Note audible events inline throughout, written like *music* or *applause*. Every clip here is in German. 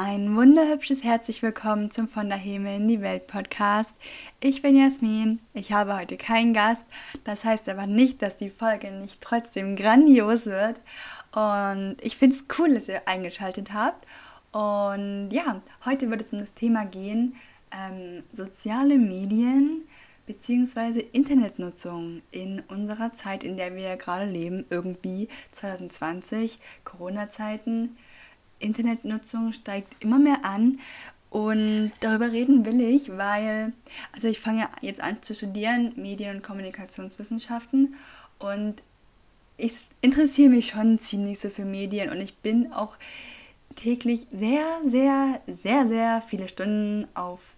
Ein wunderhübsches herzlich willkommen zum Von der Himmel in die Welt Podcast. Ich bin Jasmin. Ich habe heute keinen Gast. Das heißt aber nicht, dass die Folge nicht trotzdem grandios wird. Und ich finde es cool, dass ihr eingeschaltet habt. Und ja, heute wird es um das Thema gehen, ähm, soziale Medien bzw. Internetnutzung in unserer Zeit, in der wir gerade leben, irgendwie 2020, Corona-Zeiten. Internetnutzung steigt immer mehr an und darüber reden will ich, weil, also ich fange jetzt an zu studieren, Medien- und Kommunikationswissenschaften und ich interessiere mich schon ziemlich so für Medien und ich bin auch täglich sehr, sehr, sehr, sehr viele Stunden auf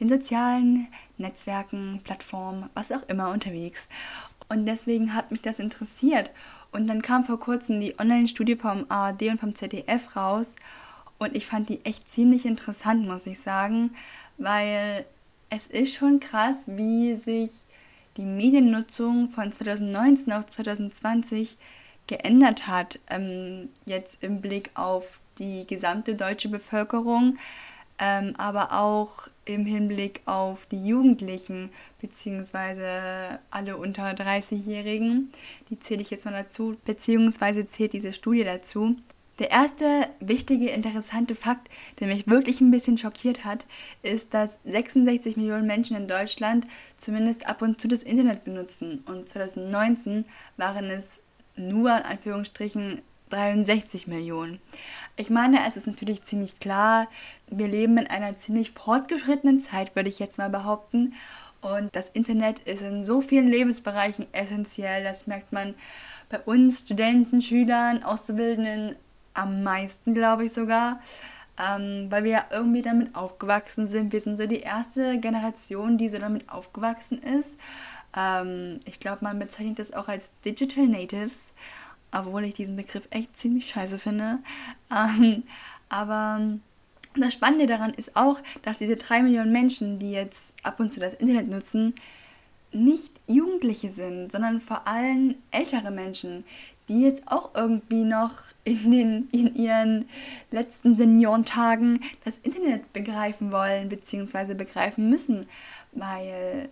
den sozialen Netzwerken, Plattformen, was auch immer unterwegs. Und deswegen hat mich das interessiert. Und dann kam vor kurzem die Online-Studie vom ARD und vom ZDF raus. Und ich fand die echt ziemlich interessant, muss ich sagen, weil es ist schon krass, wie sich die Mediennutzung von 2019 auf 2020 geändert hat. Ähm, jetzt im Blick auf die gesamte deutsche Bevölkerung ähm, aber auch im Hinblick auf die Jugendlichen beziehungsweise alle unter 30-Jährigen. Die zähle ich jetzt mal dazu, beziehungsweise zählt diese Studie dazu. Der erste wichtige, interessante Fakt, der mich wirklich ein bisschen schockiert hat, ist, dass 66 Millionen Menschen in Deutschland zumindest ab und zu das Internet benutzen. Und 2019 waren es nur in Anführungsstrichen 63 Millionen. Ich meine, es ist natürlich ziemlich klar, wir leben in einer ziemlich fortgeschrittenen Zeit, würde ich jetzt mal behaupten. Und das Internet ist in so vielen Lebensbereichen essentiell. Das merkt man bei uns Studenten, Schülern, Auszubildenden am meisten, glaube ich sogar. Ähm, weil wir ja irgendwie damit aufgewachsen sind. Wir sind so die erste Generation, die so damit aufgewachsen ist. Ähm, ich glaube, man bezeichnet das auch als Digital Natives obwohl ich diesen Begriff echt ziemlich scheiße finde. *laughs* Ähm, aber das Spannende daran ist auch, dass diese drei Millionen Menschen, die jetzt ab und zu das Internet nutzen, nicht Jugendliche sind, sondern vor allem ältere Menschen, die jetzt auch irgendwie noch in, den, in ihren letzten Seniorentagen das Internet begreifen wollen bzw. begreifen müssen. Weil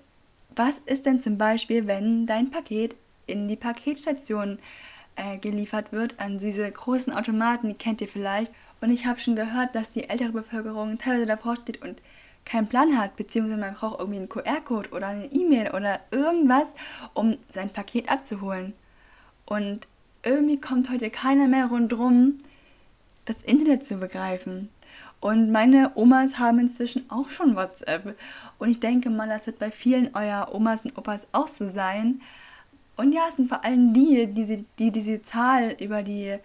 was ist denn zum Beispiel, wenn dein Paket in die Paketstation äh, geliefert wird an diese großen Automaten, die kennt ihr vielleicht. Und ich habe schon gehört, dass die ältere Bevölkerung teilweise davor steht und keinen Plan hat, beziehungsweise man braucht irgendwie einen QR-Code oder eine E-Mail oder irgendwas, um sein Paket abzuholen. Und irgendwie kommt heute keiner mehr rundherum, das Internet zu begreifen. Und meine Omas haben inzwischen auch schon WhatsApp. Und ich denke mal, das wird bei vielen eurer Omas und Opas auch so sein. Und ja, es sind vor allem die, die, die diese Zahl über, die,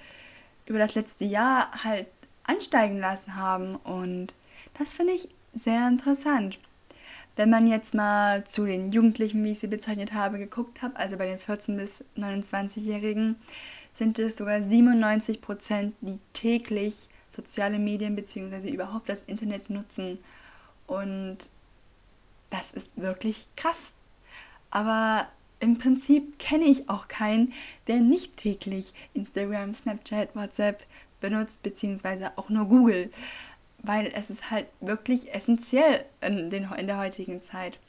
über das letzte Jahr halt ansteigen lassen haben. Und das finde ich sehr interessant. Wenn man jetzt mal zu den Jugendlichen, wie ich sie bezeichnet habe, geguckt hat, also bei den 14- bis 29-Jährigen, sind es sogar 97 Prozent, die täglich soziale Medien bzw. überhaupt das Internet nutzen. Und das ist wirklich krass. Aber im Prinzip kenne ich auch keinen, der nicht täglich Instagram, Snapchat, WhatsApp benutzt, beziehungsweise auch nur Google, weil es ist halt wirklich essentiell in, den, in der heutigen Zeit.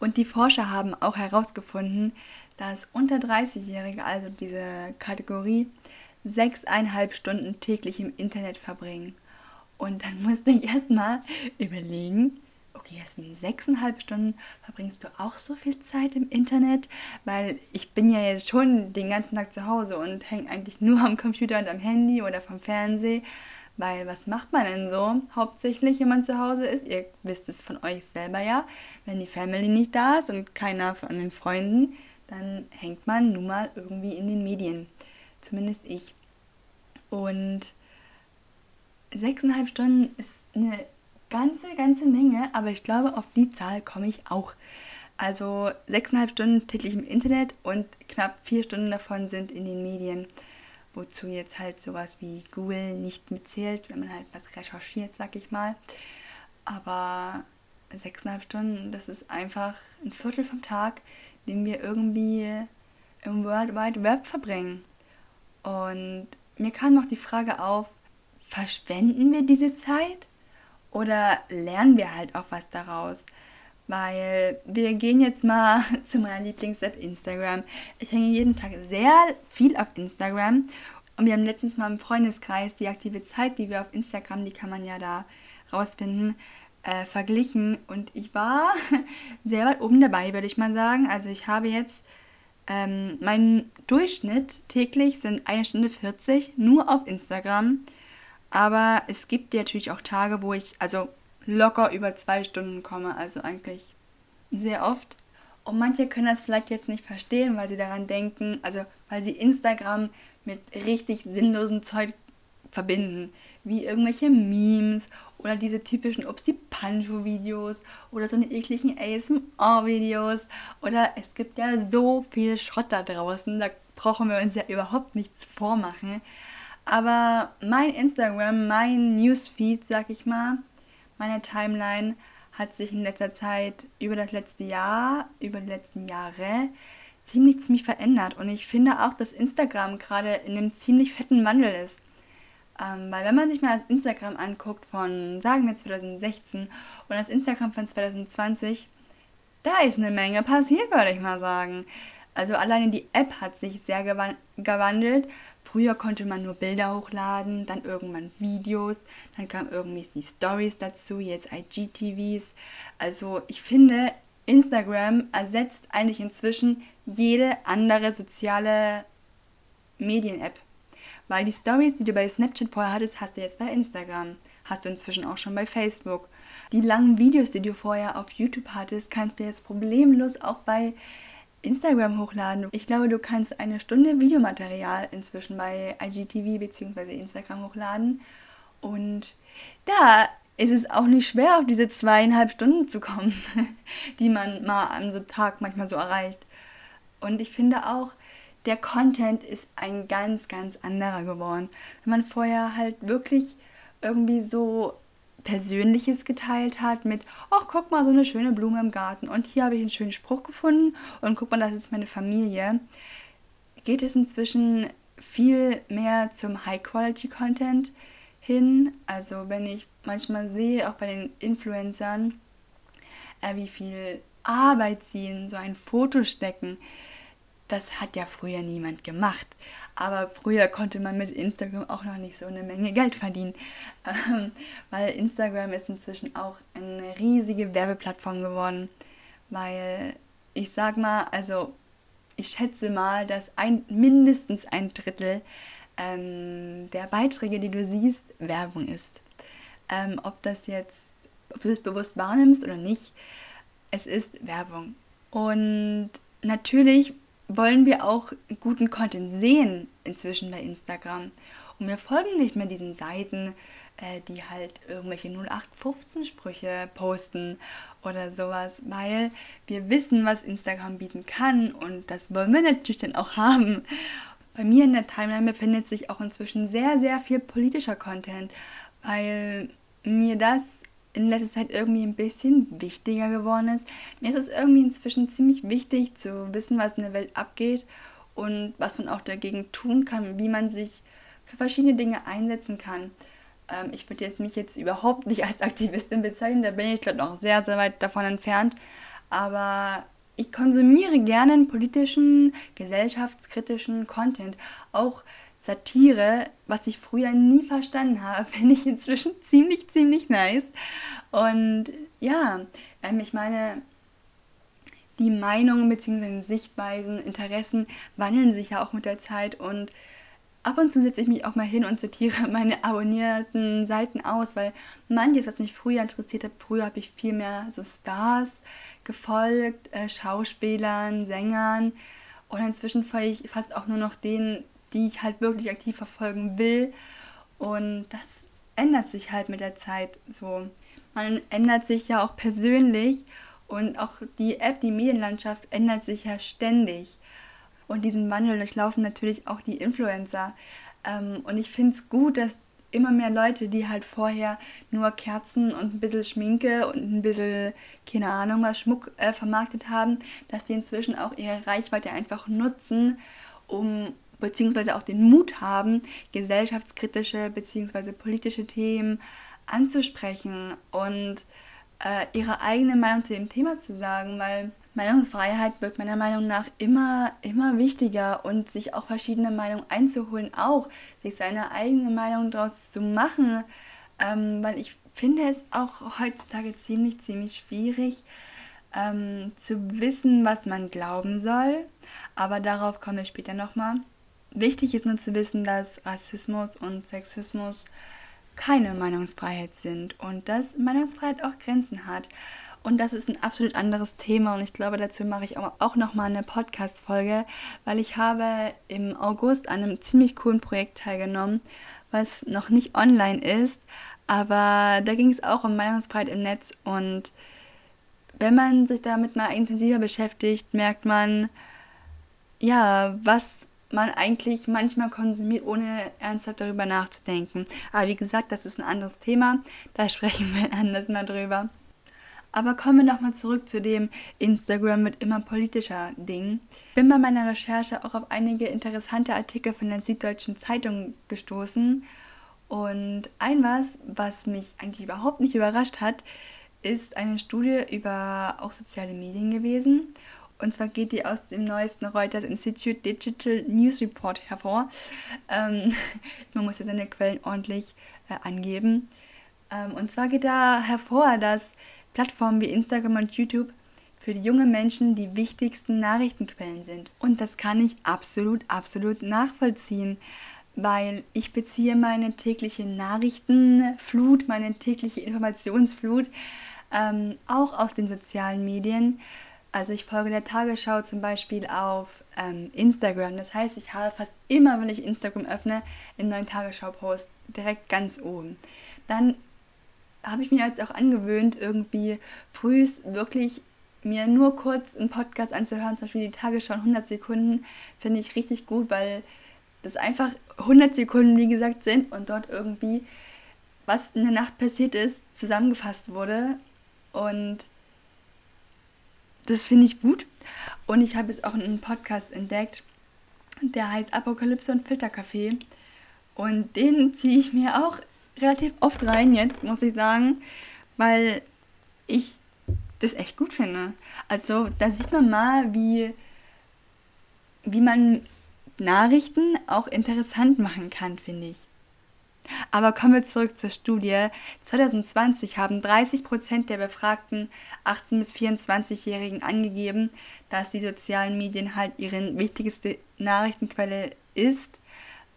Und die Forscher haben auch herausgefunden, dass unter 30-Jährige, also diese Kategorie, sechseinhalb Stunden täglich im Internet verbringen. Und dann *laughs* musste ich erstmal überlegen, okay, Jasmin, sechseinhalb Stunden verbringst du auch so viel Zeit im Internet? Weil ich bin ja jetzt schon den ganzen Tag zu Hause und hänge eigentlich nur am Computer und am Handy oder vom Fernseher. Weil was macht man denn so hauptsächlich, wenn man zu Hause ist? Ihr wisst es von euch selber ja. Wenn die Family nicht da ist und keiner von den Freunden, dann hängt man nun mal irgendwie in den Medien. Zumindest ich. Und sechseinhalb Stunden ist eine ganze, ganze Menge, aber ich glaube, auf die Zahl komme ich auch. Also sechseinhalb Stunden täglich im Internet und knapp vier Stunden davon sind in den Medien, wozu jetzt halt sowas wie Google nicht mitzählt, wenn man halt was recherchiert, sag ich mal. Aber sechseinhalb Stunden, das ist einfach ein Viertel vom Tag, den wir irgendwie im World Wide Web verbringen. Und mir kam noch die Frage auf, verschwenden wir diese Zeit oder lernen wir halt auch was daraus? Weil wir gehen jetzt mal *laughs* zu meiner Lieblings-App Instagram. Ich hänge jeden Tag sehr viel auf Instagram und wir haben letztens mal im Freundeskreis die aktive Zeit, die wir auf Instagram, die kann man ja da rausfinden, äh, verglichen. Und ich war *laughs* sehr weit oben dabei, würde ich mal sagen. Also ich habe jetzt, ähm, mein Durchschnitt täglich sind eine Stunde 40 nur auf Instagram. Aber es gibt natürlich auch Tage, wo ich also locker über zwei Stunden komme. Also eigentlich sehr oft. Und manche können das vielleicht jetzt nicht verstehen, weil sie daran denken, also weil sie Instagram mit richtig sinnlosem Zeug verbinden, wie irgendwelche Memes oder diese typischen Upsi Pancho Videos oder so eine ekligen ASMR Videos oder es gibt ja so viel Schrott da draußen, da brauchen wir uns ja überhaupt nichts vormachen. Aber mein Instagram, mein Newsfeed, sag ich mal, meine Timeline hat sich in letzter Zeit über das letzte Jahr, über die letzten Jahre ziemlich, ziemlich verändert. Und ich finde auch, dass Instagram gerade in einem ziemlich fetten Wandel ist. Ähm, weil wenn man sich mal das Instagram anguckt von, sagen wir 2016 und das Instagram von 2020, da ist eine Menge passiert, würde ich mal sagen. Also alleine die App hat sich sehr gewandelt. Früher konnte man nur Bilder hochladen, dann irgendwann Videos, dann kamen irgendwie die Stories dazu, jetzt IGTVs. Also ich finde, Instagram ersetzt eigentlich inzwischen jede andere soziale Medien-App. Weil die Stories, die du bei Snapchat vorher hattest, hast du jetzt bei Instagram. Hast du inzwischen auch schon bei Facebook. Die langen Videos, die du vorher auf YouTube hattest, kannst du jetzt problemlos auch bei Instagram hochladen. Ich glaube, du kannst eine Stunde Videomaterial inzwischen bei IGTV bzw. Instagram hochladen. Und da ist es auch nicht schwer, auf diese zweieinhalb Stunden zu kommen, *laughs* die man mal an so Tag manchmal so erreicht. Und ich finde auch, der Content ist ein ganz, ganz anderer geworden. Wenn man vorher halt wirklich irgendwie so Persönliches geteilt hat mit, ach, guck mal, so eine schöne Blume im Garten und hier habe ich einen schönen Spruch gefunden und guck mal, das ist meine Familie, geht es inzwischen viel mehr zum High-Quality-Content hin. Also wenn ich manchmal sehe, auch bei den Influencern, äh, wie viel Arbeit sie in so ein Foto stecken, das hat ja früher niemand gemacht. Aber früher konnte man mit Instagram auch noch nicht so eine Menge Geld verdienen. Ähm, weil Instagram ist inzwischen auch eine riesige Werbeplattform geworden. Weil ich sag mal, also ich schätze mal, dass ein, mindestens ein Drittel ähm, der Beiträge, die du siehst, Werbung ist. Ähm, ob das jetzt, ob du es bewusst wahrnimmst oder nicht, es ist Werbung. Und natürlich wollen wir auch guten Content sehen inzwischen bei Instagram. Und wir folgen nicht mehr diesen Seiten, äh, die halt irgendwelche 0815-Sprüche posten oder sowas, weil wir wissen, was Instagram bieten kann und das wollen wir natürlich dann auch haben. Bei mir in der Timeline befindet sich auch inzwischen sehr, sehr viel politischer Content, weil mir das in letzter Zeit irgendwie ein bisschen wichtiger geworden ist. Mir ist es irgendwie inzwischen ziemlich wichtig zu wissen, was in der Welt abgeht und was man auch dagegen tun kann, wie man sich für verschiedene Dinge einsetzen kann. Ähm, ich würde jetzt mich jetzt überhaupt nicht als Aktivistin bezeichnen, da bin ich glaube noch sehr, sehr weit davon entfernt. Aber ich konsumiere gerne politischen, gesellschaftskritischen Content. Auch Satire, was ich früher nie verstanden habe, *laughs* finde ich inzwischen ziemlich, ziemlich nice. Und ja, ähm, ich meine, die Meinungen bzw. Sichtweisen, Interessen wandeln sich ja auch mit der Zeit und ab und zu setze ich mich auch mal hin und sortiere *laughs* meine abonnierten Seiten aus, weil manches, was mich früher interessiert hat, früher habe ich viel mehr so Stars gefolgt, äh, Schauspielern, Sängern und inzwischen folge ich fast auch nur noch denen, die ich halt wirklich aktiv verfolgen will. Und das ändert sich halt mit der Zeit so. Man ändert sich ja auch persönlich und auch die App, die Medienlandschaft ändert sich ja ständig. Und diesen Wandel durchlaufen natürlich auch die Influencer. Ähm, und ich finde es gut, dass immer mehr Leute, die halt vorher nur Kerzen und ein bisschen Schminke und ein bisschen, keine Ahnung, was Schmuck äh, vermarktet haben, dass die inzwischen auch ihre Reichweite einfach nutzen, um beziehungsweise auch den Mut haben, gesellschaftskritische beziehungsweise politische Themen anzusprechen und äh, ihre eigene Meinung zu dem Thema zu sagen, weil Meinungsfreiheit wird meiner Meinung nach immer, immer wichtiger und sich auch verschiedene Meinungen einzuholen, auch sich seine eigene Meinung daraus zu machen, ähm, weil ich finde es auch heutzutage ziemlich, ziemlich schwierig ähm, zu wissen, was man glauben soll, aber darauf komme ich später nochmal. Wichtig ist nur zu wissen, dass Rassismus und Sexismus keine Meinungsfreiheit sind und dass Meinungsfreiheit auch Grenzen hat. Und das ist ein absolut anderes Thema und ich glaube, dazu mache ich auch noch mal eine Podcast-Folge, weil ich habe im August an einem ziemlich coolen Projekt teilgenommen, was noch nicht online ist, aber da ging es auch um Meinungsfreiheit im Netz und wenn man sich damit mal intensiver beschäftigt, merkt man, ja, was man eigentlich manchmal konsumiert, ohne ernsthaft darüber nachzudenken. Aber wie gesagt, das ist ein anderes Thema, da *laughs* sprechen wir anders mal drüber. Aber kommen wir nochmal zurück zu dem Instagram mit immer politischer Ding. Bin bei meiner Recherche auch auf einige interessante Artikel von der Süddeutschen Zeitung gestoßen. Und ein was, was mich eigentlich überhaupt nicht überrascht hat, ist eine Studie über auch soziale Medien gewesen. Und zwar geht die aus dem neuesten Reuters Institute Digital News Report hervor. Ähm, *laughs* man muss ja seine Quellen ordentlich äh, angeben. Ähm, und zwar geht da hervor, dass Plattformen wie Instagram und YouTube für die jungen Menschen die wichtigsten Nachrichtenquellen sind. Und das kann ich absolut, absolut nachvollziehen, weil ich beziehe meine tägliche Nachrichtenflut, meine tägliche Informationsflut ähm, auch aus den sozialen Medien. Also ich folge der Tagesschau zum Beispiel auf ähm, Instagram. Das heißt, ich habe fast immer, wenn ich Instagram öffne, einen neuen Tagesschau-Post direkt ganz oben. Dann habe ich mir jetzt auch angewöhnt, irgendwie frühs wirklich mir nur kurz einen Podcast anzuhören, zum Beispiel die Tagesschau in 100 Sekunden, finde ich richtig gut, weil das einfach 100 Sekunden, wie gesagt, sind und dort irgendwie, was in der Nacht passiert ist, zusammengefasst wurde. Und das finde ich gut. Und ich habe jetzt auch einen Podcast entdeckt, der heißt Apokalypse und Filterkaffee. Und den ziehe ich mir auch relativ oft rein jetzt, muss ich sagen, weil ich das echt gut finde. Also da sieht man mal, wie, wie man Nachrichten auch interessant machen kann, finde ich. Aber kommen wir zurück zur Studie. 2020 haben 30 Prozent der befragten 18- bis 24-Jährigen angegeben, dass die sozialen Medien halt ihre wichtigste Nachrichtenquelle ist.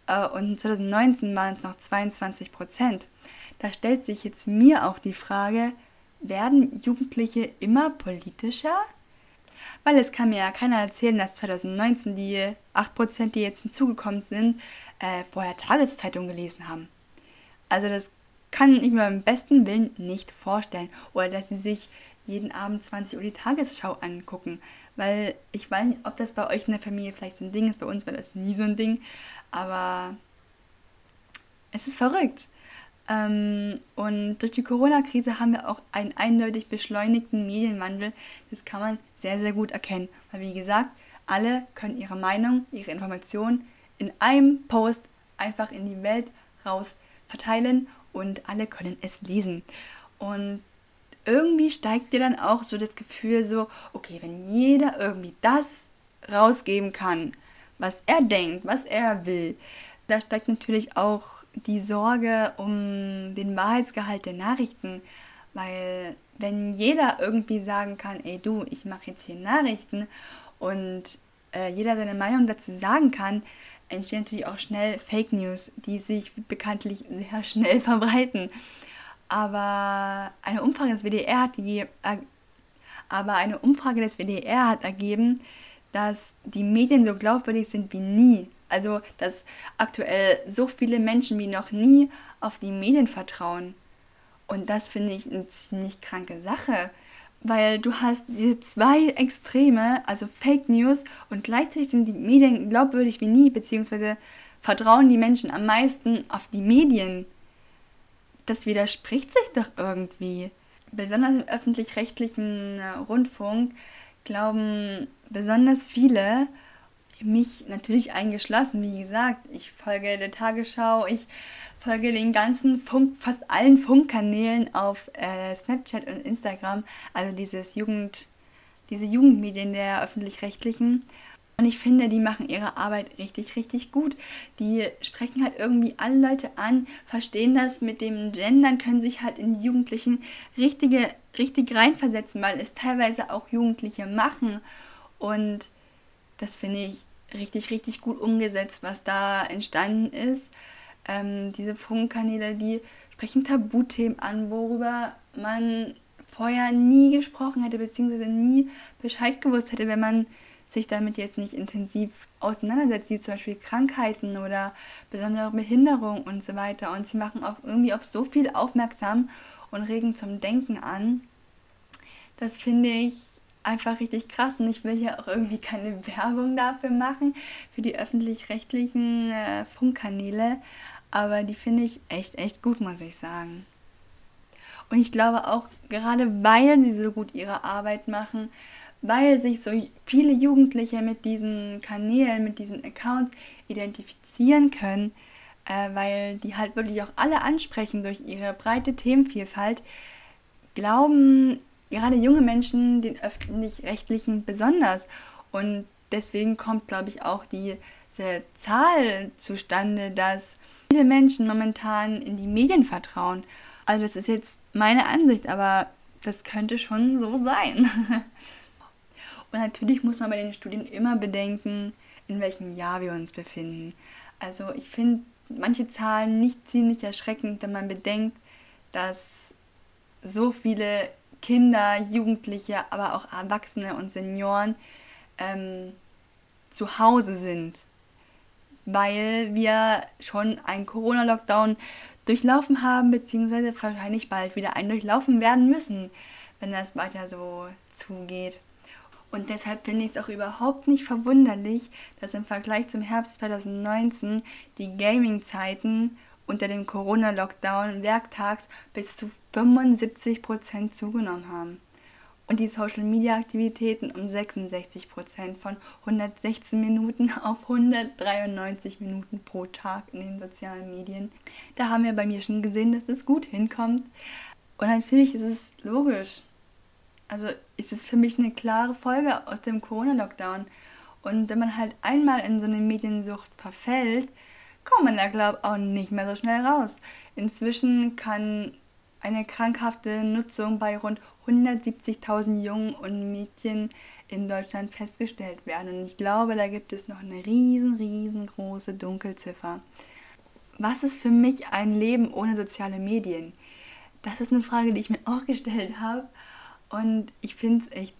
Äh, und 2019 waren es noch 22 Prozent. Da stellt sich jetzt mir auch die Frage, werden Jugendliche immer politischer? Weil es kann mir ja keiner erzählen, dass 2019 die 8%, die jetzt hinzugekommen sind, äh, vorher Tageszeitung gelesen haben. Also das kann ich mir beim besten Willen nicht vorstellen. Oder dass sie sich jeden Abend 20 Uhr die Tagesschau angucken. Weil ich weiß nicht, ob das bei euch in der Familie vielleicht so ein Ding ist. Bei uns war das nie so ein Ding. Aber es ist verrückt. Ähm, und durch die Corona-Krise haben wir auch einen eindeutig beschleunigten Medienwandel. Das kann man sehr, sehr gut erkennen. Weil, wie gesagt, alle können ihre Meinung, ihre Informationen in einem Post einfach in die Welt raus verteilen und alle können es lesen. Und irgendwie steigt dir dann auch so das Gefühl so, okay, wenn jeder irgendwie das rausgeben kann, was er denkt, was er will, da steigt natürlich auch die Sorge um den Wahrheitsgehalt der Nachrichten, weil wenn jeder irgendwie sagen kann, ey du, ich mache jetzt hier Nachrichten und äh, jeder seine Meinung dazu sagen kann, entstehen natürlich auch schnell Fake News, die sich bekanntlich sehr schnell *laughs* verbreiten. Aber eine Umfrage des WDR hat die, äh, aber eine Umfrage des WDR hat ergeben, dass die Medien so glaubwürdig sind wie nie. Also, dass aktuell so viele Menschen wie noch nie auf die Medien vertrauen. Und das finde ich eine ziemlich kranke Sache, weil du hast diese zwei Extreme, also Fake News und gleichzeitig sind die Medien glaubwürdig wie nie, beziehungsweise vertrauen die Menschen am meisten auf die Medien. Das widerspricht sich doch irgendwie. Besonders im öffentlich-rechtlichen äh, Rundfunk glauben besonders viele, mich natürlich eingeschlossen. Wie gesagt, ich folge der Tagesschau, ich folge den ganzen Funk, fast allen Funkkanälen auf äh, Snapchat und Instagram, also dieses Jugend, diese Jugendmedien der öffentlich-rechtlichen. Und ich finde, die machen ihre Arbeit richtig, richtig gut. Die sprechen halt irgendwie alle Leute an, verstehen das mit dem Gendern, können sich halt in die Jugendlichen richtige, richtig reinversetzen, weil es teilweise auch Jugendliche machen. Und das finde ich richtig, richtig gut umgesetzt, was da entstanden ist. Ähm, diese Funkkanäle, die sprechen Tabuthemen an, worüber man vorher nie gesprochen hätte, beziehungsweise nie Bescheid gewusst hätte, wenn man sich damit jetzt nicht intensiv auseinandersetzt, wie zum Beispiel Krankheiten oder besondere Behinderung und so weiter. Und sie machen auch irgendwie auf so viel aufmerksam und regen zum Denken an. Das finde ich einfach richtig krass und ich will hier auch irgendwie keine *laughs* Werbung dafür machen, für die öffentlich-rechtlichen äh, Funkkanäle, aber die finde ich echt, echt gut, muss ich sagen. Und ich glaube auch, gerade weil sie so gut ihre Arbeit machen, weil sich so viele Jugendliche mit diesen Kanälen, mit diesen Accounts identifizieren können, äh, weil die halt wirklich auch alle ansprechen durch ihre breite Themenvielfalt, glauben gerade junge Menschen den öffentlich-rechtlichen besonders. Und deswegen kommt, glaube ich, auch diese Zahl zustande, dass viele Menschen momentan in die Medien vertrauen. Also das ist jetzt meine Ansicht, aber das könnte schon so sein. *laughs* Und natürlich muss man bei den Studien immer bedenken, in welchem Jahr wir uns befinden. Also ich finde manche Zahlen nicht ziemlich erschreckend, wenn man bedenkt, dass so viele Kinder, Jugendliche, aber auch Erwachsene und Senioren ähm, zu Hause sind, weil wir schon einen Corona-Lockdown durchlaufen haben, beziehungsweise wahrscheinlich bald wieder einen durchlaufen werden müssen, wenn das weiter so zugeht. Und deshalb finde ich es auch überhaupt nicht verwunderlich, dass im Vergleich zum Herbst 2019 die Gaming-Zeiten unter dem Corona-Lockdown werktags bis zu 75 Prozent zugenommen haben. Und die Social-Media-Aktivitäten um 66 Prozent von 116 Minuten *laughs* auf 193 Minuten pro Tag in den sozialen Medien. Da haben wir bei mir schon gesehen, dass es gut hinkommt. Und natürlich ist es logisch, also ist es für mich eine klare Folge aus dem Corona-Lockdown. Und wenn man halt einmal in so eine Mediensucht verfällt, kommt man da, glaube ich, auch nicht mehr so schnell raus. Inzwischen kann eine krankhafte Nutzung bei rund 170.000 Jungen und Mädchen in Deutschland festgestellt werden. Und ich glaube, da gibt es noch eine riesen, riesengroße Dunkelziffer. Was ist für mich ein Leben ohne soziale Medien? Das ist eine Frage, die ich mir auch gestellt habe. Und ich finde es echt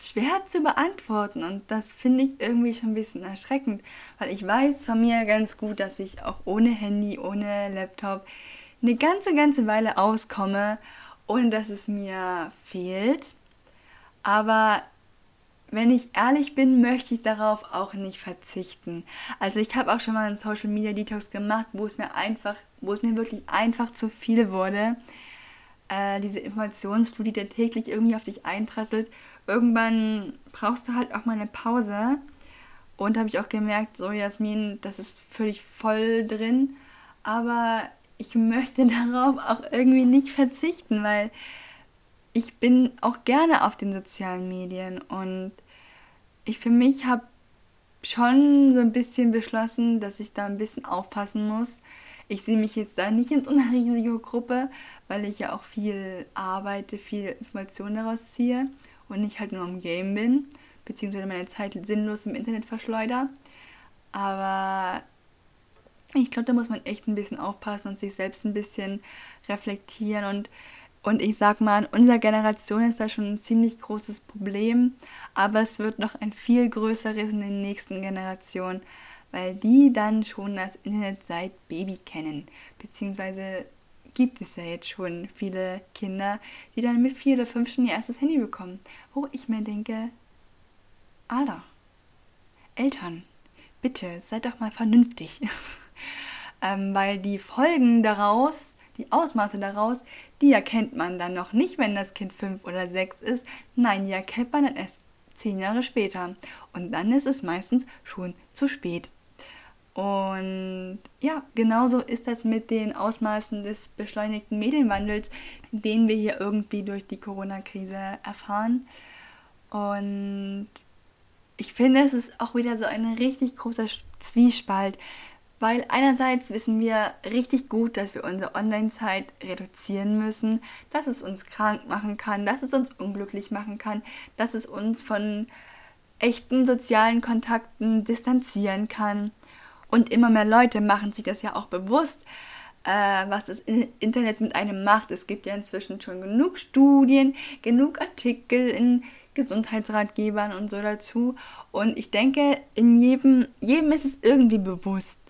schwer zu beantworten und das finde ich irgendwie schon ein bisschen erschreckend, weil ich weiß von mir ganz gut, dass ich auch ohne Handy, ohne Laptop eine ganze, ganze Weile auskomme, ohne dass es mir fehlt. Aber wenn ich ehrlich bin, möchte ich darauf auch nicht verzichten. Also ich habe auch schon mal einen Social Media Detox gemacht, wo es mir einfach, wo es mir wirklich einfach zu viel wurde äh, diese Informationsflut, die täglich irgendwie auf dich einprasselt, irgendwann brauchst du halt auch mal eine Pause. Und habe ich auch gemerkt, so Jasmin, das ist völlig voll drin. Aber ich möchte *laughs* darauf auch irgendwie nicht verzichten, weil ich bin auch gerne auf den sozialen Medien und ich für mich habe schon so ein bisschen beschlossen, dass ich da ein bisschen aufpassen muss, ich sehe mich jetzt da nicht in so einer *laughs* Risikogruppe, weil ich ja auch viel arbeite, viel Informationen daraus ziehe und nicht halt nur am Game bin, beziehungsweise meine Zeit sinnlos im Internet verschleuder. Aber ich glaube, da muss man echt ein bisschen aufpassen und sich selbst ein bisschen reflektieren und und ich sag mal, in unserer Generation ist da schon ein ziemlich großes Problem, aber es wird noch ein viel größeres in den nächsten Generationen weil die dann schon das Internet seit Baby kennen. Beziehungsweise gibt es ja jetzt schon viele Kinder, die dann mit vier oder fünf schon ihr erstes Handy bekommen. Wo ich mir denke, Alter, Eltern, bitte seid doch mal vernünftig. *laughs* ähm, weil die Folgen daraus, die Ausmaße daraus, die erkennt man dann noch nicht, wenn das Kind fünf oder sechs ist. Nein, die erkennt man dann erst zehn Jahre später. Und dann ist es meistens schon zu spät. Und ja, genauso ist das mit den Ausmaßen des beschleunigten Medienwandels, den wir hier irgendwie durch die Corona-Krise erfahren. Und ich finde, es ist auch wieder so ein richtig großer Zwiespalt, weil einerseits wissen wir richtig gut, dass wir unsere Online-Zeit reduzieren müssen, dass es uns krank machen kann, dass es uns unglücklich machen kann, dass es uns von echten sozialen Kontakten distanzieren kann. Und immer mehr Leute machen sich das ja auch bewusst, äh, was das Internet mit einem macht. Es gibt ja inzwischen schon genug Studien, genug Artikel in Gesundheitsratgebern und so dazu. Und ich denke, in jedem, jedem ist es irgendwie bewusst.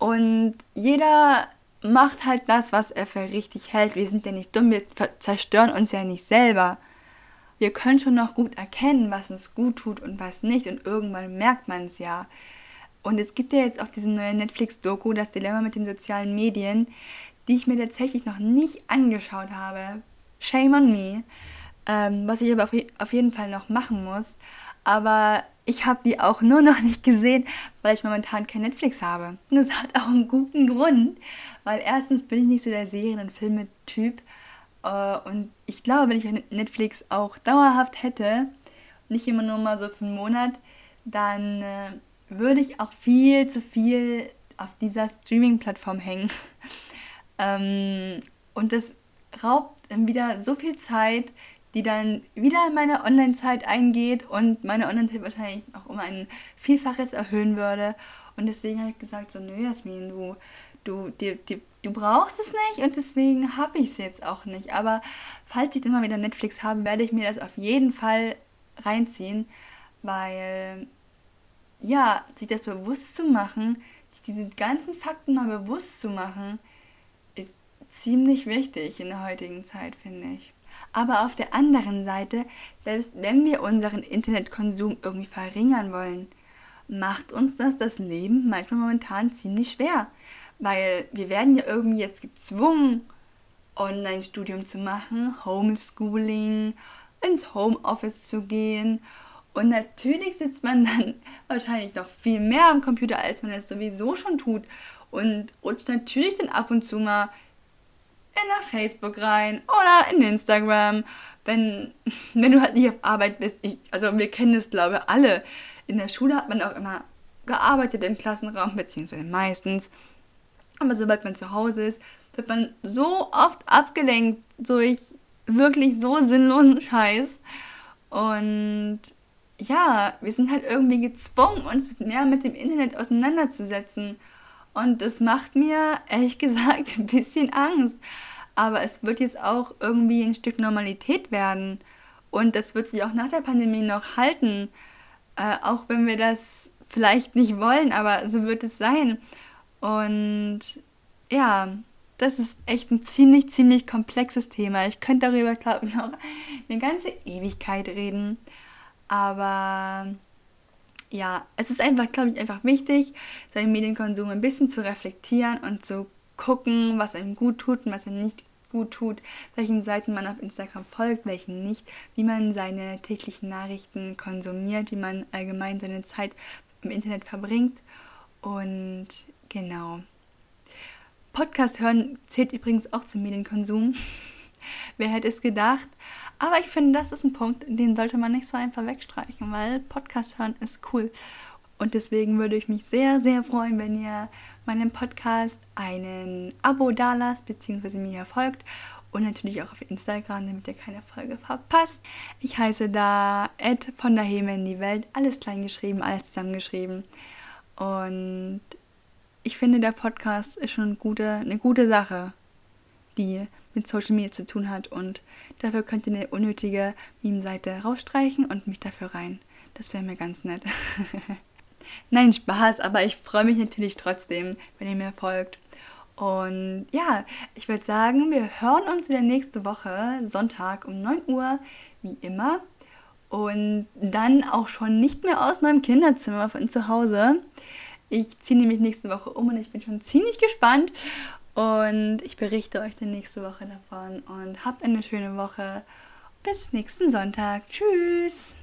Und jeder macht halt das, was er für richtig hält. Wir sind ja nicht dumm, wir zerstören uns ja nicht selber. Wir können schon noch gut erkennen, was uns gut tut und was nicht. Und irgendwann merkt man es ja. Und es gibt ja jetzt auch diese neue Netflix-Doku, das Dilemma mit den sozialen Medien, die ich mir tatsächlich noch nicht angeschaut habe. Shame on me. Ähm, was ich aber auf, jeden Fall noch machen muss. Aber ich habe die auch nur noch nicht gesehen, weil ich momentan kein Netflix habe. Und das hat auch einen guten Grund, weil erstens bin ich nicht so der Serien- und Filme-Typ. Äh, und ich glaube, wenn ich Netflix auch dauerhaft hätte, nicht immer nur mal so für einen Monat, dann äh, würde ich auch viel zu viel auf dieser Streaming-Plattform hängen. *laughs* ähm, und das raubt wieder so viel Zeit, die dann wieder in meine Online-Zeit eingeht und meine Online-Zeit wahrscheinlich auch um ein Vielfaches erhöhen würde. Und deswegen habe ich gesagt, so, nö, Jasmin, du, du, die, die, du brauchst es nicht und deswegen habe ich es jetzt auch nicht. Aber falls ich dann mal wieder Netflix habe, werde ich mir das auf jeden Fall reinziehen, weil, ja, sich das bewusst zu machen, sich diese ganzen Fakten mal bewusst zu machen, ist ziemlich wichtig in der heutigen Zeit, finde ich. Aber auf der anderen Seite, selbst wenn wir unseren Internetkonsum irgendwie verringern wollen, macht uns das das Leben manchmal momentan ziemlich schwer. Weil wir werden ja irgendwie jetzt gezwungen, Online-Studium zu machen, Homeschooling, ins Homeoffice zu gehen. Und natürlich sitzt man dann *laughs* wahrscheinlich noch viel mehr am Computer, als man es sowieso schon tut. Und rutscht natürlich dann ab und zu mal in Facebook rein oder in Instagram. Wenn, *laughs* wenn du halt nicht auf Arbeit bist, ich, also wir kennen es glaube ich alle. In der Schule hat man auch immer gearbeitet im Klassenraum, beziehungsweise meistens. Aber sobald man zu Hause ist, wird man so oft abgelenkt durch wirklich so sinnlosen Scheiß. Und ja, wir sind halt irgendwie gezwungen, uns mehr mit dem Internet auseinanderzusetzen. Und das macht mir ehrlich *laughs* gesagt ein bisschen Angst. Aber es wird jetzt auch irgendwie ein Stück Normalität werden. Und das wird sich auch nach der Pandemie noch halten. Äh, auch wenn wir das vielleicht nicht wollen, aber so wird es sein. Und ja, das ist echt ein ziemlich, ziemlich komplexes Thema. Ich könnte darüber, glaube ich, noch eine ganze Ewigkeit reden. Aber ja, es ist einfach, glaube ich, einfach wichtig, seinen Medienkonsum ein bisschen zu reflektieren und zu gucken, was einem gut tut und was einem nicht gut tut, welchen Seiten man auf Instagram folgt, welchen nicht, wie man seine täglichen Nachrichten konsumiert, wie man allgemein seine Zeit im Internet verbringt. Und genau. Podcast hören zählt übrigens auch zum Medienkonsum. *laughs* Wer hätte es gedacht? Aber ich finde, das ist ein Punkt, den sollte man nicht so einfach wegstreichen, weil Podcast hören ist cool. Und deswegen würde ich mich sehr, sehr freuen, wenn ihr meinem Podcast einen Abo dalasst, beziehungsweise mir folgt. Und natürlich auch auf Instagram, damit ihr keine Folge verpasst. Ich heiße da Ed von der Heme in die Welt. Alles klein geschrieben, alles zusammengeschrieben. Und ich finde, der Podcast ist schon eine gute, eine gute Sache, die mit Social Media zu tun hat. Und dafür könnt ihr eine unnötige Meme-Seite rausstreichen und mich dafür rein. Das wäre mir ganz nett. *laughs* Nein, Spaß, aber ich freue mich natürlich trotzdem, wenn ihr mir folgt. Und ja, ich würde sagen, wir hören uns wieder nächste Woche, Sonntag um 9 Uhr, wie immer. Und dann auch schon nicht mehr aus meinem Kinderzimmer von zu Hause. Ich ziehe nämlich nächste Woche um und ich bin schon ziemlich gespannt. Und ich berichte euch dann nächste Woche davon. Und habt eine schöne Woche. Bis nächsten Sonntag. Tschüss.